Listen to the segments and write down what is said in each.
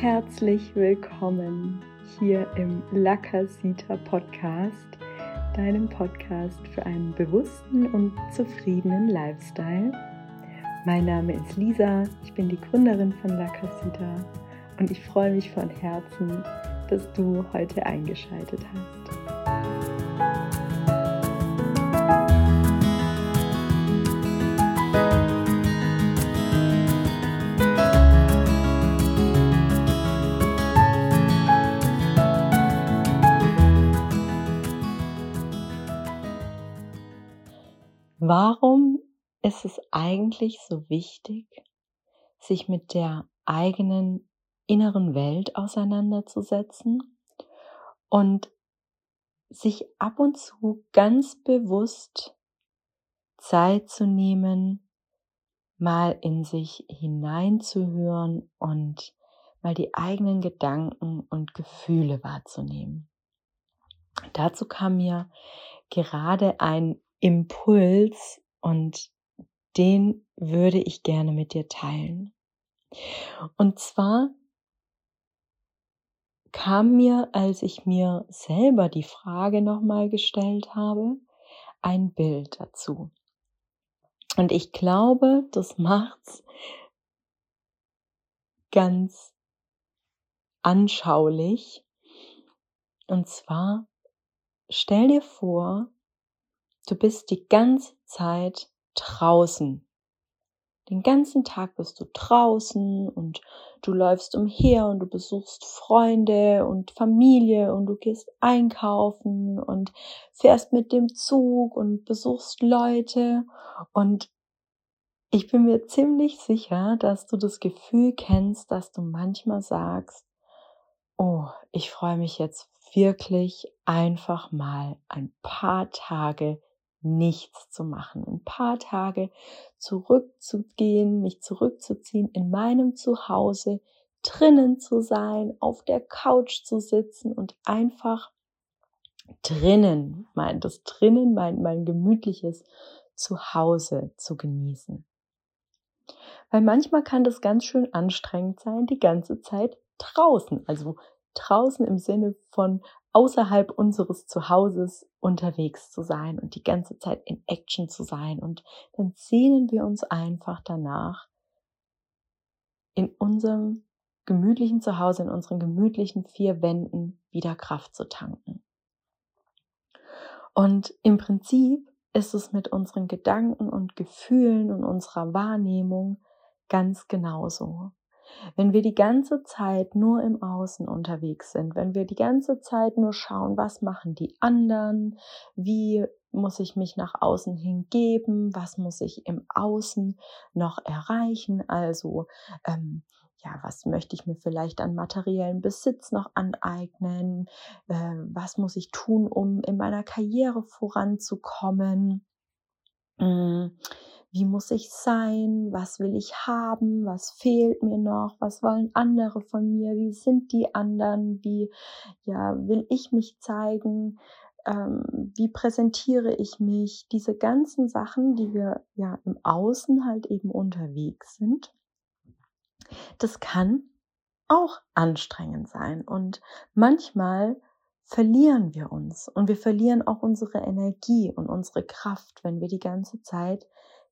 herzlich willkommen hier im Lakasita Podcast, deinem Podcast für einen bewussten und zufriedenen Lifestyle. Mein Name ist Lisa, ich bin die Gründerin von Lakasita und ich freue mich von Herzen, dass du heute eingeschaltet hast. Warum ist es eigentlich so wichtig, sich mit der eigenen inneren Welt auseinanderzusetzen und sich ab und zu ganz bewusst Zeit zu nehmen, mal in sich hineinzuhören und mal die eigenen Gedanken und Gefühle wahrzunehmen. Dazu kam mir gerade ein Impuls und den würde ich gerne mit dir teilen. Und zwar kam mir, als ich mir selber die Frage nochmal gestellt habe, ein Bild dazu. Und ich glaube, das macht's ganz anschaulich. Und zwar stell dir vor, Du bist die ganze Zeit draußen. Den ganzen Tag bist du draußen und du läufst umher und du besuchst Freunde und Familie und du gehst einkaufen und fährst mit dem Zug und besuchst Leute und ich bin mir ziemlich sicher, dass du das Gefühl kennst, dass du manchmal sagst, oh, ich freue mich jetzt wirklich einfach mal ein paar Tage nichts zu machen, ein paar Tage zurückzugehen, mich zurückzuziehen in meinem Zuhause, drinnen zu sein, auf der Couch zu sitzen und einfach drinnen, mein, das drinnen, mein, mein gemütliches Zuhause zu genießen. Weil manchmal kann das ganz schön anstrengend sein, die ganze Zeit draußen, also draußen im Sinne von außerhalb unseres Zuhauses unterwegs zu sein und die ganze Zeit in Action zu sein. Und dann sehnen wir uns einfach danach, in unserem gemütlichen Zuhause, in unseren gemütlichen vier Wänden wieder Kraft zu tanken. Und im Prinzip ist es mit unseren Gedanken und Gefühlen und unserer Wahrnehmung ganz genauso. Wenn wir die ganze Zeit nur im Außen unterwegs sind, wenn wir die ganze Zeit nur schauen, was machen die anderen, wie muss ich mich nach außen hingeben, was muss ich im Außen noch erreichen, also ähm, ja, was möchte ich mir vielleicht an materiellen Besitz noch aneignen, äh, was muss ich tun, um in meiner Karriere voranzukommen. Hm wie muss ich sein, was will ich haben, was fehlt mir noch, was wollen andere von mir, wie sind die anderen, wie ja, will ich mich zeigen, ähm, wie präsentiere ich mich, diese ganzen Sachen, die wir ja im Außen halt eben unterwegs sind, das kann auch anstrengend sein. Und manchmal verlieren wir uns. Und wir verlieren auch unsere Energie und unsere Kraft, wenn wir die ganze Zeit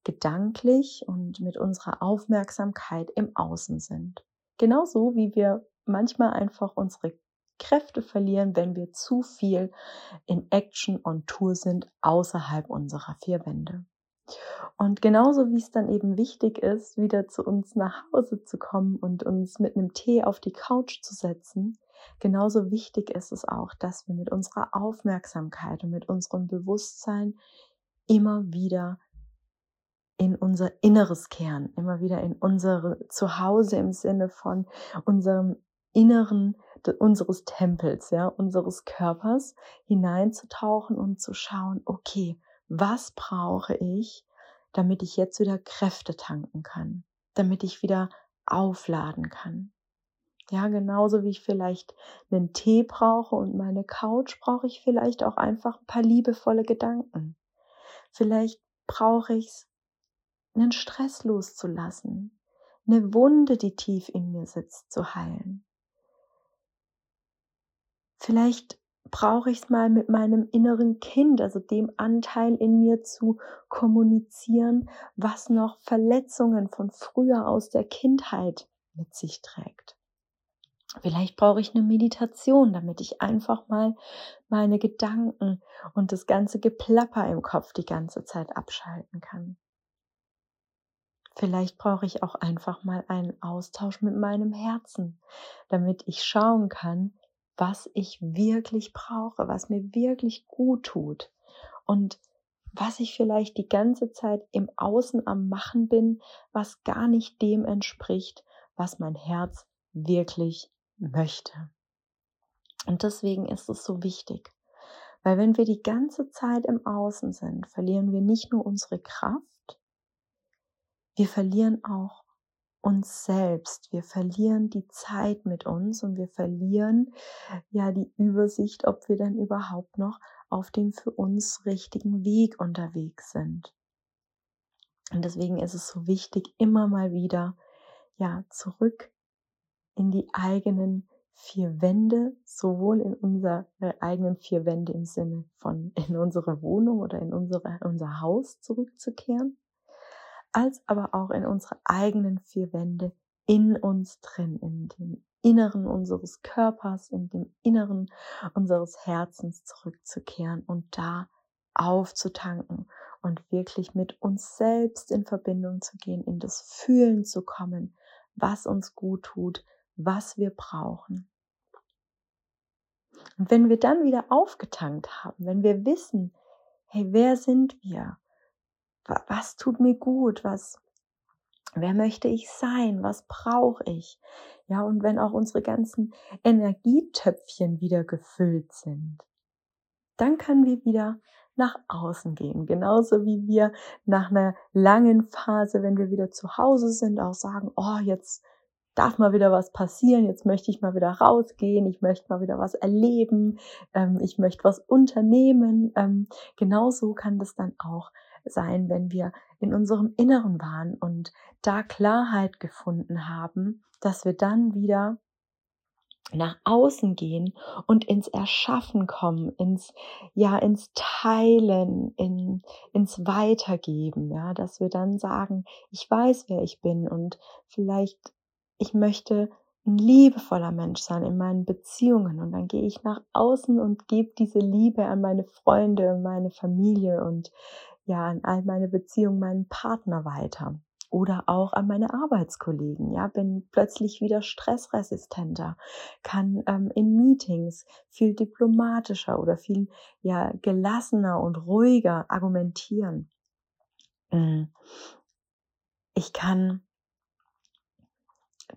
gedanklich und mit unserer Aufmerksamkeit im Außen sind. Genauso wie wir manchmal einfach unsere Kräfte verlieren, wenn wir zu viel in Action on Tour sind außerhalb unserer vier Wände. Und genauso wie es dann eben wichtig ist, wieder zu uns nach Hause zu kommen und uns mit einem Tee auf die Couch zu setzen, genauso wichtig ist es auch, dass wir mit unserer Aufmerksamkeit und mit unserem Bewusstsein immer wieder in unser inneres Kern, immer wieder in unsere Zuhause im Sinne von unserem Inneren unseres Tempels, ja, unseres Körpers hineinzutauchen und zu schauen, okay, was brauche ich, damit ich jetzt wieder Kräfte tanken kann, damit ich wieder aufladen kann. Ja, genauso wie ich vielleicht einen Tee brauche und meine Couch, brauche ich vielleicht auch einfach ein paar liebevolle Gedanken. Vielleicht brauche ich es, einen Stress loszulassen, eine Wunde, die tief in mir sitzt, zu heilen. Vielleicht brauche ich es mal mit meinem inneren Kind, also dem Anteil in mir zu kommunizieren, was noch Verletzungen von früher aus der Kindheit mit sich trägt. Vielleicht brauche ich eine Meditation, damit ich einfach mal meine Gedanken und das ganze Geplapper im Kopf die ganze Zeit abschalten kann. Vielleicht brauche ich auch einfach mal einen Austausch mit meinem Herzen, damit ich schauen kann, was ich wirklich brauche, was mir wirklich gut tut und was ich vielleicht die ganze Zeit im Außen am Machen bin, was gar nicht dem entspricht, was mein Herz wirklich möchte. Und deswegen ist es so wichtig, weil wenn wir die ganze Zeit im Außen sind, verlieren wir nicht nur unsere Kraft, wir verlieren auch uns selbst. Wir verlieren die Zeit mit uns und wir verlieren ja die Übersicht, ob wir dann überhaupt noch auf dem für uns richtigen Weg unterwegs sind. Und deswegen ist es so wichtig, immer mal wieder ja zurück in die eigenen vier Wände, sowohl in unsere eigenen vier Wände im Sinne von in unsere Wohnung oder in unsere, unser Haus zurückzukehren, als aber auch in unsere eigenen vier Wände in uns drin, in dem Inneren unseres Körpers, in dem Inneren unseres Herzens zurückzukehren und da aufzutanken und wirklich mit uns selbst in Verbindung zu gehen, in das Fühlen zu kommen, was uns gut tut, was wir brauchen. Und wenn wir dann wieder aufgetankt haben, wenn wir wissen, hey, wer sind wir? Was tut mir gut, was, wer möchte ich sein, was brauche ich. Ja, und wenn auch unsere ganzen Energietöpfchen wieder gefüllt sind, dann können wir wieder nach außen gehen. Genauso wie wir nach einer langen Phase, wenn wir wieder zu Hause sind, auch sagen, oh, jetzt darf mal wieder was passieren, jetzt möchte ich mal wieder rausgehen, ich möchte mal wieder was erleben, ähm, ich möchte was unternehmen. Ähm, genauso kann das dann auch sein, wenn wir in unserem Inneren waren und da Klarheit gefunden haben, dass wir dann wieder nach außen gehen und ins Erschaffen kommen, ins ja ins Teilen, in, ins Weitergeben, ja, dass wir dann sagen, ich weiß, wer ich bin und vielleicht ich möchte ein liebevoller Mensch sein in meinen Beziehungen und dann gehe ich nach außen und gebe diese Liebe an meine Freunde, meine Familie und ja an all meine Beziehungen, meinen Partner weiter oder auch an meine Arbeitskollegen. Ja, bin plötzlich wieder stressresistenter, kann ähm, in Meetings viel diplomatischer oder viel ja gelassener und ruhiger argumentieren. Mm. Ich kann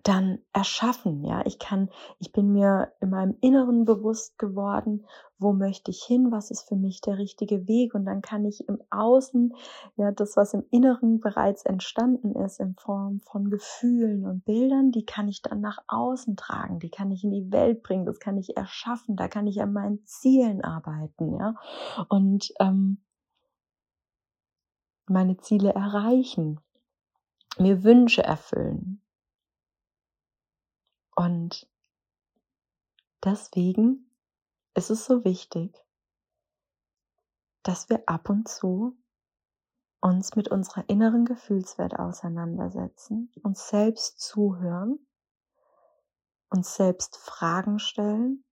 dann erschaffen, ja. Ich kann, ich bin mir in meinem Inneren bewusst geworden, wo möchte ich hin, was ist für mich der richtige Weg und dann kann ich im Außen, ja, das, was im Inneren bereits entstanden ist, in Form von Gefühlen und Bildern, die kann ich dann nach außen tragen, die kann ich in die Welt bringen, das kann ich erschaffen, da kann ich an meinen Zielen arbeiten, ja. Und ähm, meine Ziele erreichen, mir Wünsche erfüllen, und deswegen ist es so wichtig, dass wir ab und zu uns mit unserer inneren Gefühlswelt auseinandersetzen, uns selbst zuhören, uns selbst Fragen stellen,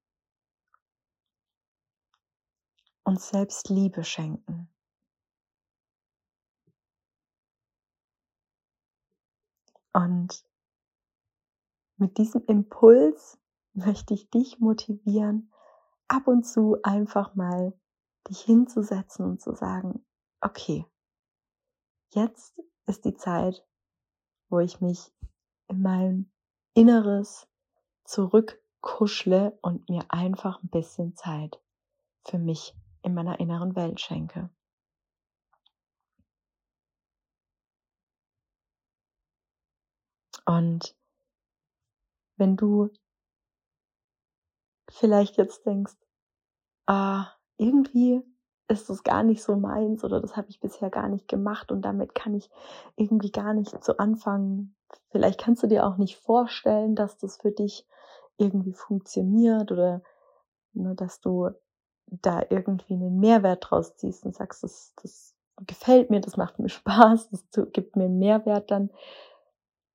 uns selbst Liebe schenken. Und mit diesem Impuls möchte ich dich motivieren, ab und zu einfach mal dich hinzusetzen und zu sagen, okay, jetzt ist die Zeit, wo ich mich in mein Inneres zurückkuschle und mir einfach ein bisschen Zeit für mich in meiner inneren Welt schenke. Und wenn du vielleicht jetzt denkst, ah, irgendwie ist das gar nicht so meins oder das habe ich bisher gar nicht gemacht und damit kann ich irgendwie gar nicht so anfangen. Vielleicht kannst du dir auch nicht vorstellen, dass das für dich irgendwie funktioniert oder ne, dass du da irgendwie einen Mehrwert draus ziehst und sagst, das, das gefällt mir, das macht mir Spaß, das gibt mir Mehrwert, dann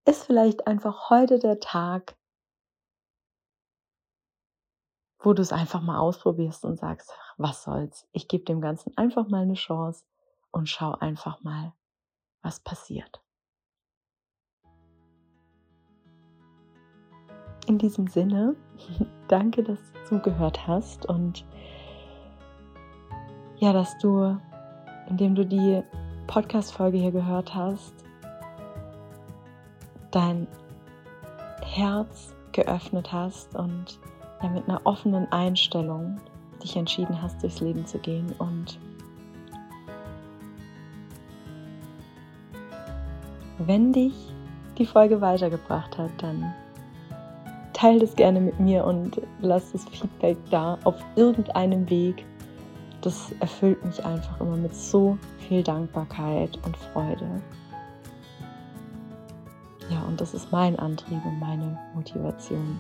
ist vielleicht einfach heute der Tag, wo du es einfach mal ausprobierst und sagst, was soll's, ich gebe dem Ganzen einfach mal eine Chance und schau einfach mal, was passiert. In diesem Sinne, danke, dass du zugehört hast und ja, dass du, indem du die Podcast-Folge hier gehört hast, dein Herz geöffnet hast und ja, mit einer offenen Einstellung dich entschieden hast, durchs Leben zu gehen und wenn dich die Folge weitergebracht hat, dann teile das gerne mit mir und lass das Feedback da auf irgendeinem Weg. Das erfüllt mich einfach immer mit so viel Dankbarkeit und Freude. Ja, und das ist mein Antrieb und meine Motivation.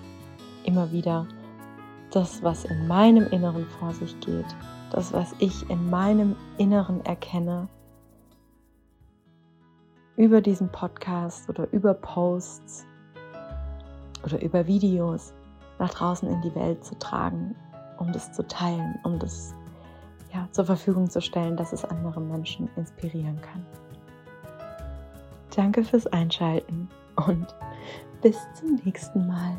Immer wieder das, was in meinem Inneren vor sich geht, das, was ich in meinem Inneren erkenne, über diesen Podcast oder über Posts oder über Videos nach draußen in die Welt zu tragen, um das zu teilen, um das ja, zur Verfügung zu stellen, dass es andere Menschen inspirieren kann. Danke fürs Einschalten und bis zum nächsten Mal.